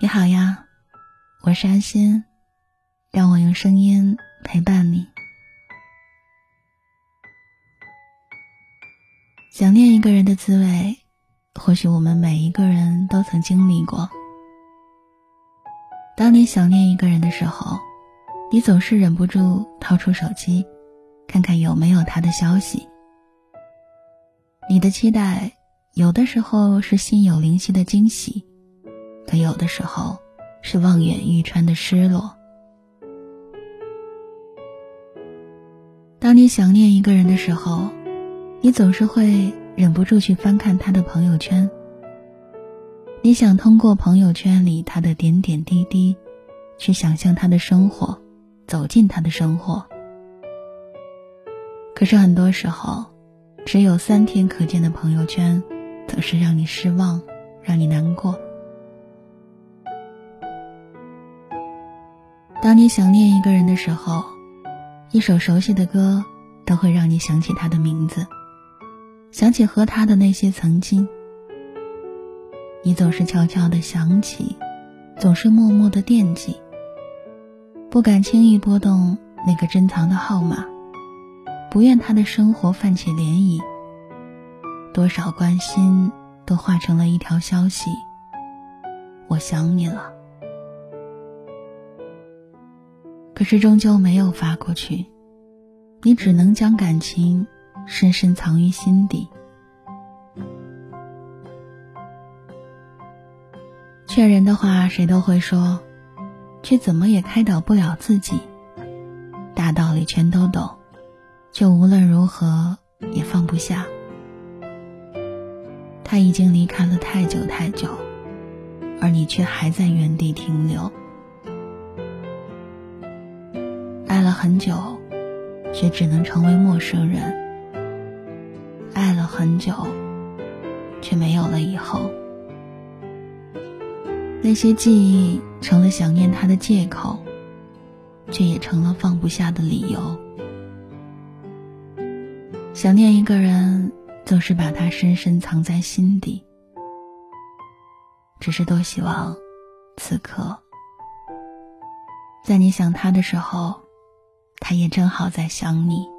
你好呀，我是安心，让我用声音陪伴你。想念一个人的滋味，或许我们每一个人都曾经历过。当你想念一个人的时候，你总是忍不住掏出手机，看看有没有他的消息。你的期待，有的时候是心有灵犀的惊喜。可有的时候，是望眼欲穿的失落。当你想念一个人的时候，你总是会忍不住去翻看他的朋友圈。你想通过朋友圈里他的点点滴滴，去想象他的生活，走进他的生活。可是很多时候，只有三天可见的朋友圈，总是让你失望，让你难过。当你想念一个人的时候，一首熟悉的歌都会让你想起他的名字，想起和他的那些曾经。你总是悄悄的想起，总是默默的惦记，不敢轻易拨动那个珍藏的号码，不愿他的生活泛起涟漪。多少关心都化成了一条消息：我想你了。可是终究没有发过去，你只能将感情深深藏于心底。劝人的话谁都会说，却怎么也开导不了自己。大道理全都懂，却无论如何也放不下。他已经离开了太久太久，而你却还在原地停留。爱了很久，却只能成为陌生人；爱了很久，却没有了以后。那些记忆成了想念他的借口，却也成了放不下的理由。想念一个人，总是把他深深藏在心底。只是多希望，此刻，在你想他的时候。他也正好在想你。